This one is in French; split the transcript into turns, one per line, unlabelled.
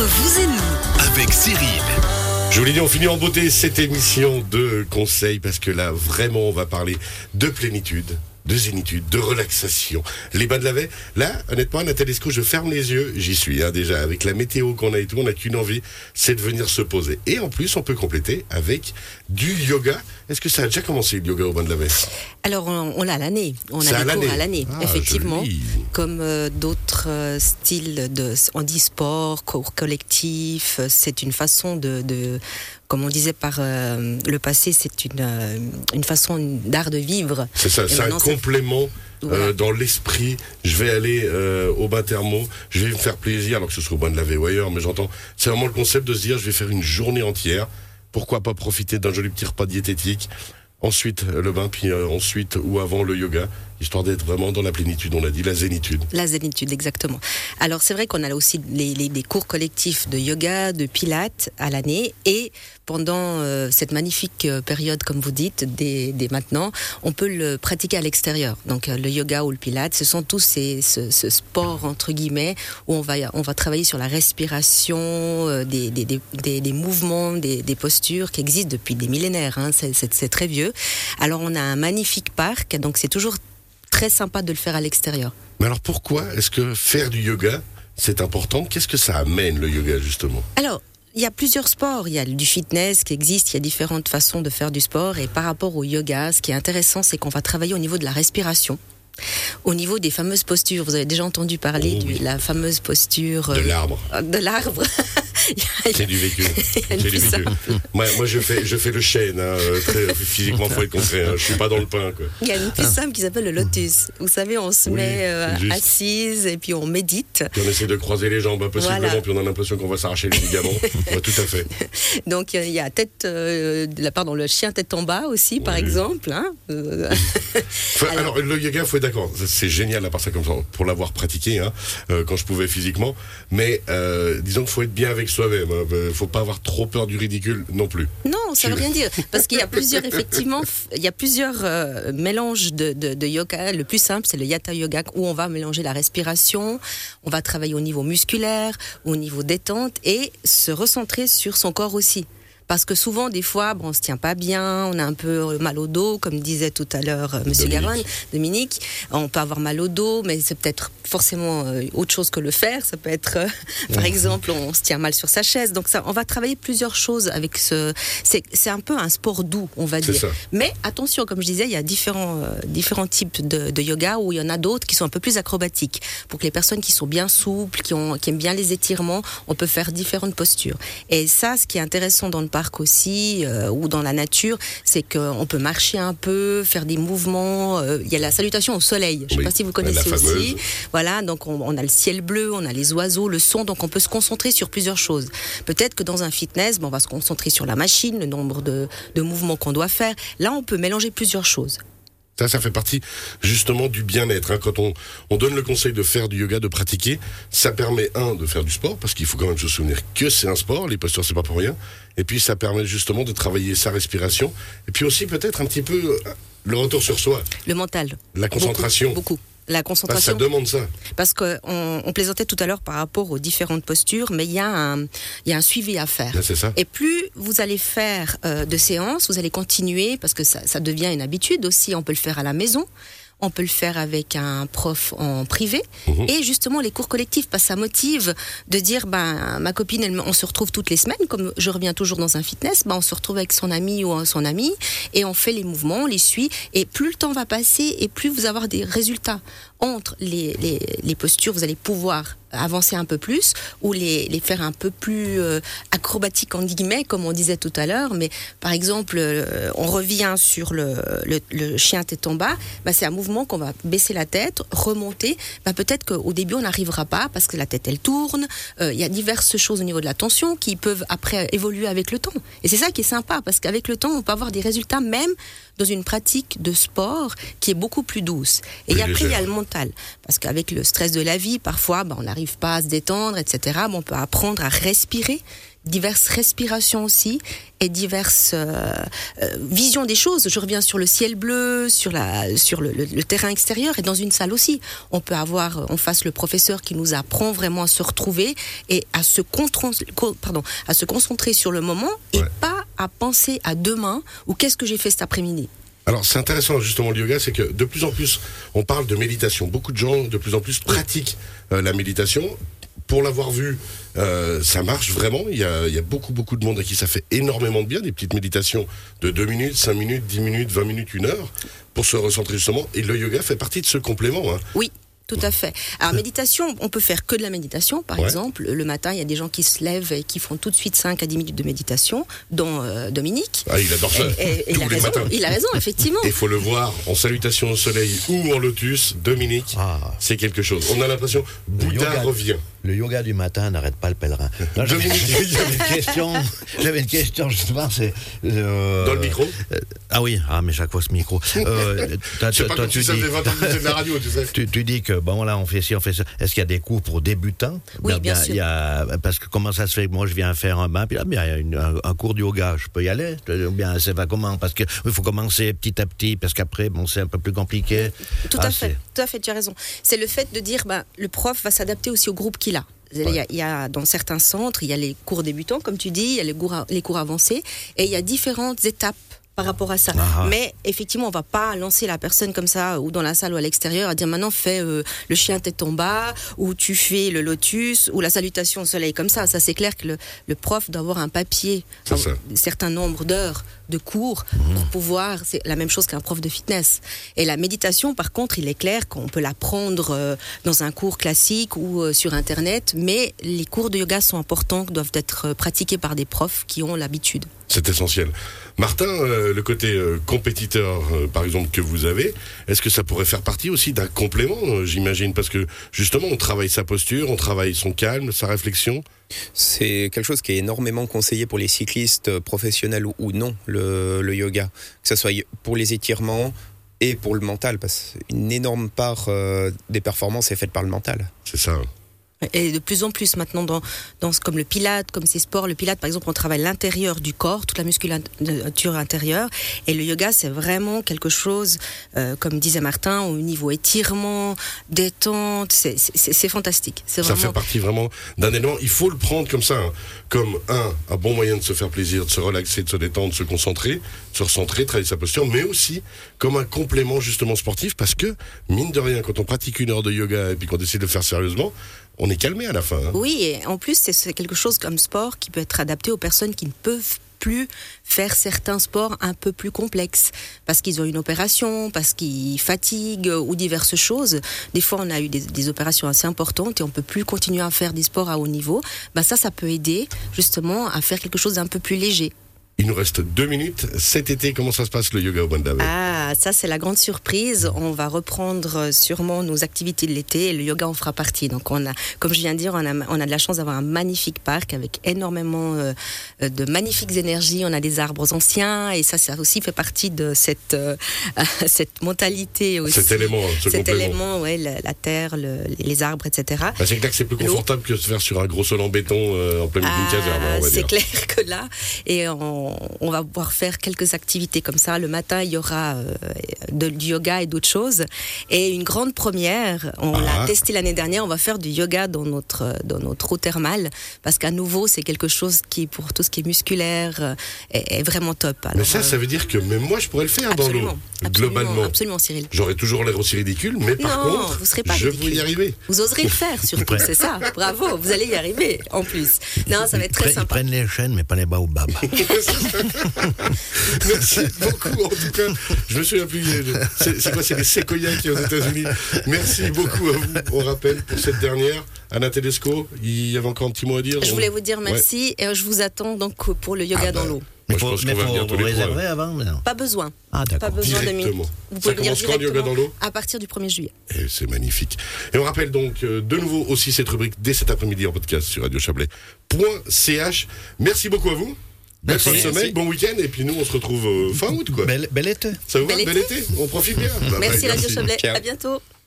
Entre vous et nous,
avec Cyril.
Je vous l'ai dit, on finit en beauté cette émission de conseils parce que là, vraiment, on va parler de plénitude, de zénitude, de relaxation. Les bas de la veille, là, honnêtement, Nathalie Esco, je ferme les yeux, j'y suis hein, déjà. Avec la météo qu'on a et tout, on n'a qu'une envie, c'est de venir se poser. Et en plus, on peut compléter avec du yoga. Est-ce que ça a déjà commencé le yoga au bas de la veille
Alors, on, on l'a à l'année. On a des cours à l'année,
Ah,
effectivement.
joli.
Comme euh, d'autres euh, styles de, on dit sport, cours collectif. euh, C'est une façon de, de- comme on disait par euh, le passé, c'est une, euh, une façon d'art de vivre.
C'est ça, c'est un complément euh, dans l'esprit. Je vais aller euh, au bain thermo, je vais me faire plaisir, alors que ce soit au bain de la ou ailleurs, mais j'entends. C'est vraiment le concept de se dire, je vais faire une journée entière. Pourquoi pas profiter d'un joli petit repas diététique Ensuite euh, le bain, puis euh, ensuite ou avant le yoga, histoire d'être vraiment dans la plénitude, on a dit la zénitude.
La zénitude, exactement. Alors c'est vrai qu'on a aussi les, les- des cours collectifs de yoga, de pilates à l'année et pendant euh, cette magnifique euh, période, comme vous dites, dès, maintenant, on peut le pratiquer à l'extérieur. Donc euh, le yoga ou le pilate, ce sont tous ces ce, ce sport entre guillemets où on va on va travailler sur la respiration, des, des, des, des- mouvements, des, postures qui existent depuis des millénaires. hein. C'est très vieux. Alors on a un magnifique parc, donc c'est toujours très sympa de le faire à l'extérieur.
Mais alors pourquoi est-ce que faire du yoga, c'est important? Qu'est-ce que ça amène le yoga justement?
Alors, il y a plusieurs sports. Il y a du fitness qui existe, il y a différentes façons de faire du sport. Et par rapport au yoga, ce qui est intéressant, c'est qu'on va travailler au niveau de la respiration. Au niveau des fameuses postures, vous avez déjà entendu parler
Oh
de la fameuse posture
De
euh,
l'arbre.
de l'arbre. Il
C'est du vécu. du. Moi, moi, je fais, je fais le chêne. Hein, euh, très, physiquement, faut être concret. Hein, je suis pas dans le pain. Quoi.
il y a une plus simple qui s'appelle le lotus. Vous savez, on se
Oui,
met euh, assise et puis on médite.
Puis on essaie de croiser les jambes impossiblement,
Voilà.
puis on a l'impression qu'on va s'arracher les ligaments. Ouais, tout à fait.
Donc euh, il y a tête, euh, dans le chien tête en bas aussi, par exemple. hein. Euh,
alors, le yoga, faut être d'accord. C'est- génial à part ça comme ça, pour l'avoir pratiqué hein, euh, quand je pouvais physiquement. Mais euh, disons qu'il faut être bien avec soi-même. Hein, Euh, faut pas avoir trop peur du ridicule non plus.
Non, ça
Tu-
veut rien dire. Parce qu'il y a plusieurs, effectivement, il y a plusieurs euh, mélanges de, de, de yoga. Le plus simple, c'est le yata yoga, où on va mélanger la respiration, on va travailler au niveau musculaire, au niveau détente, et se recentrer sur son corps aussi. Parce que souvent, des fois, bon, on se tient pas bien, on a un peu mal au dos, comme disait tout à l'heure euh, Monsieur
Dominique.
Garonne, Dominique. On peut avoir mal au dos, mais c'est peut-être forcément euh, autre chose que le faire. Ça peut être, euh, par exemple, on se tient mal sur sa chaise. Donc ça, on va travailler plusieurs choses avec ce. C'est un peu un sport doux, on va dire.
ça.
Mais attention, comme je disais, il y a différents, euh, différents types de, de yoga où il y en a d'autres qui sont un peu plus acrobatiques. Pour que les personnes qui sont bien souples, qui, ont, qui aiment bien les étirements, on peut faire différentes postures. Et ça, ce qui est intéressant dans le parc aussi, euh, ou dans la nature, c'est qu'on peut marcher un peu, faire des mouvements. euh, Il y a la salutation au soleil. Je ne sais pas si vous connaissez aussi. Voilà, donc on, on a le ciel bleu, on a les oiseaux, le son, donc on peut se concentrer sur plusieurs choses. Peut-être que dans un fitness, bon, on va se concentrer sur la machine, le nombre de, de mouvements qu'on doit faire. Là, on peut mélanger plusieurs choses.
Ça, ça fait partie justement du bien-être. hein. Quand on, on donne le conseil de faire du yoga, de pratiquer, ça permet, un, de faire du sport, parce qu'il faut quand même se souvenir que c'est un sport, les postures, c'est pas pour rien. Et puis, ça permet justement de travailler sa respiration. Et puis aussi, peut-être un petit peu euh, le retour sur soi,
Le mental.
la concentration.
Beaucoup. beaucoup. La
Parce que
concentration.
ça demande ça.
Parce qu'on on plaisantait tout à l'heure par rapport aux différentes postures, mais il y, a un- y a un suivi à faire.
C'est ça.
Et plus vous allez faire euh, de séances, vous allez continuer parce que ça, ça devient une habitude aussi. On peut le faire à la maison. On peut le faire avec un prof en privé
Mhm.
et justement les cours collectifs parce que ça motive de dire ben ma copine elle, on se retrouve toutes les semaines comme je reviens toujours dans un fitness ben on se retrouve avec son ami ou son ami et on fait les mouvements on les suit et plus le temps va passer et plus vous avoir des résultats entre les, les, les postures vous allez pouvoir avancer un peu plus ou les, les faire un peu plus euh, acrobatiques en guillemets comme on disait tout à l'heure. Mais par exemple euh, on revient sur le, le, le chien tête en bas. Bah, c'est un mouvement qu'on va baisser la tête remonter. Bah, peut-être qu'au début on n'arrivera pas parce que la tête elle tourne. Euh, il y a diverses choses au niveau de la tension qui peuvent après évoluer avec le temps. Et c'est ça qui est sympa parce qu'avec le temps on peut avoir des résultats même dans une pratique de sport qui est beaucoup plus douce. Et
Plus
après il y a le parce qu'avec le stress de la vie parfois bah, on n'arrive pas à se détendre etc on peut apprendre à respirer diverses respirations aussi et diverses euh, euh, visions des choses. Je reviens sur le ciel bleu, sur, la, sur le, le, terrain extérieur et dans une salle aussi. On peut avoir en face le professeur qui nous apprend vraiment à se retrouver et à se, pardon, à se concentrer sur le moment et pas à penser à demain ou qu'est-ce que j'ai fait cet après-midi.
Alors c'est intéressant justement le yoga, c'est que de plus en plus on parle de méditation. Beaucoup de gens de plus en plus pratiquent euh, la méditation. Pour l'avoir vu, euh, ça marche vraiment. Il y, a, il y, a, beaucoup beaucoup de monde à qui ça fait énormément de bien. Des petites méditations de 2 minutes, 5 minutes, 10 minutes, 20 minutes, 1 heure pour se recentrer justement. Et le yoga fait partie de ce complément. Hein.
Oui. Tout à fait. Alors, méditation, on peut faire que de la méditation, par exemple. Le matin, il y a des gens qui se lèvent et qui font tout de suite 5 à 10 minutes de méditation, dont euh, Dominique.
Ah, il adore ça.
Et, il, a raison, il, a raison, effectivement.
Il faut le voir en salutation au soleil ou en lotus. Dominique, ah. c'est quelque chose. On a l'impression, Bouddha revient
le yoga du matin n'arrête pas le pèlerin. J'avais une question, j'avais une question justement, c'est
euh, dans le micro.
Euh, ah oui, ah mais chaque fois ce micro.
Euh, pas toi, tu, dis, de la radio, tu sais.
Tu, dis que bon là on fait ci, on fait ça. Est-ce qu'il y a des cours pour débutants?
Oui, bien, sûr.
Il y a, parce que comment ça se fait? Que moi je viens faire un bain, puis là bien il y a un, cours de yoga, je peux y aller. Bien ça va comment? Parce que il faut commencer petit à petit, parce qu'après bon c'est un peu plus compliqué.
Tout à ah, fait, tout à fait, tu as raison. C'est le fait de dire bah le prof va s'adapter aussi au groupe qu'il a. Il, y a, dans certains centres, il y a les cours débutants, comme tu dis, il y a les cours, les cours avancés, et il y a différentes étapes par rapport à ça. Ah, ah. Mais effectivement, on va pas lancer la personne comme ça, ou dans la salle ou à l'extérieur, à dire maintenant fais euh, le chien tête en bas, ou tu fais le lotus, ou la salutation au soleil comme ça. Ça, c'est clair que le, le, prof doit avoir un papier, un certain nombre d'heures de cours pour pouvoir. C'est la même chose qu'un prof de fitness. Et la méditation, par contre, il est clair qu'on peut l'apprendre euh, dans un cours classique ou euh, sur Internet, mais les cours de yoga sont importants, doivent être pratiqués par des profs qui ont l'habitude.
C'est essentiel. Martin, euh, le côté compétiteur, par exemple, que vous avez, est-ce que ça pourrait faire partie aussi d'un complément, j'imagine? Parce que justement, on travaille sa posture, on travaille son calme, sa réflexion.
C'est quelque chose qui est énormément conseillé pour les cyclistes professionnels ou, non, le, yoga. Que ce soit pour les étirements et pour le mental, parce qu'une énorme part euh, des performances est faite par le mental.
C'est ça.
Et de plus en plus maintenant dans, dans comme le pilate, comme ces sports, le pilate par exemple on travaille l'intérieur du corps, toute la musculature intérieure, et le yoga c'est vraiment quelque chose, euh, comme disait Martin, au niveau étirement, détente, c'est fantastique.
Ça fait partie vraiment d'un élément, il faut le prendre comme ça, hein. comme un, un bon moyen de se faire plaisir, de se relaxer, de se détendre, de se concentrer, se recentrer, travailler sa posture, mais aussi comme un complément justement sportif, parce que mine de rien, quand on pratique une heure de yoga et puis qu'on décide de le faire sérieusement, on est calmé à la fin. Hein.
Oui, et en plus, c'est quelque chose comme sport qui peut être adapté aux personnes qui ne peuvent plus faire certains sports un peu plus complexes parce qu'ils ont une opération, parce qu'ils fatiguent ou diverses choses. Des fois, on a eu des, opérations assez importantes et on peut plus continuer à faire des sports à haut niveau. Bah ça, ça peut aider justement à faire quelque chose d'un peu plus léger.
Il nous reste deux minutes. Cet été, comment ça se passe le yoga au Bandavé
Ah, ça c'est la grande surprise. On va reprendre sûrement nos activités de l'été et le yoga en fera partie. Donc on a, comme je viens de dire, on a, on a de la chance d'avoir un magnifique parc avec énormément euh, de magnifiques énergies. On a des arbres anciens et ça, ça aussi fait partie de cette, euh, cette mentalité aussi.
Cet élément, ce
cet élément, ouais, la, terre, les arbres, etc.
Bah, c'est clair que c'est plus confortable que de se faire sur un gros sol en béton euh, en plein milieu
ah, C'est clair que là, et on on, va pouvoir faire quelques activités comme ça. Le matin, il y aura euh, du yoga et d'autres choses. Et une grande première, on l'a ah. testé l'année dernière, on va faire du yoga dans notre, dans notre eau thermale. Parce qu'à nouveau, c'est quelque chose qui, pour tout ce qui est musculaire, euh, est, vraiment top.
mais ça, ça veut dire que même moi, je pourrais le faire dans l'eau. Globalement.
Absolument, Cyril.
J'aurais toujours l'air aussi ridicule, mais par contre,
vous serez pas
je vais y arriver.
Vous oserez le faire, surtout, c'est ça. Bravo, vous allez y arriver, en plus. Non, ça va être très sympa.
Ils prennent les chaînes, mais pas les baobabs.
Merci beaucoup. En tout cas, je me souviens plus. C'est quoi C'est les séquoias qui sont aux États-Unis. Merci beaucoup à vous. On rappelle pour cette dernière. Anna Tedesco, il y avait encore un petit mot à dire.
Je voulais vous dire merci et je vous attends donc pour le yoga ah dans bah, l'eau.
Mais faut, je faut, réserver avant
Pas besoin.
Ah,
pas besoin de
Vous pouvez le yoga dans l'eau
À partir du 1er juillet.
Et c'est magnifique. Et on rappelle donc euh, de nouveau aussi cette rubrique dès cet après-midi en podcast sur radiochablais.ch. Merci beaucoup à vous. Belle fin de semaine, bon week-end, et puis nous on se retrouve euh, fin août quoi.
Bel, été.
Ça vous va Bel été On profite bien.
Bah, merci Radio Chablais, à bientôt.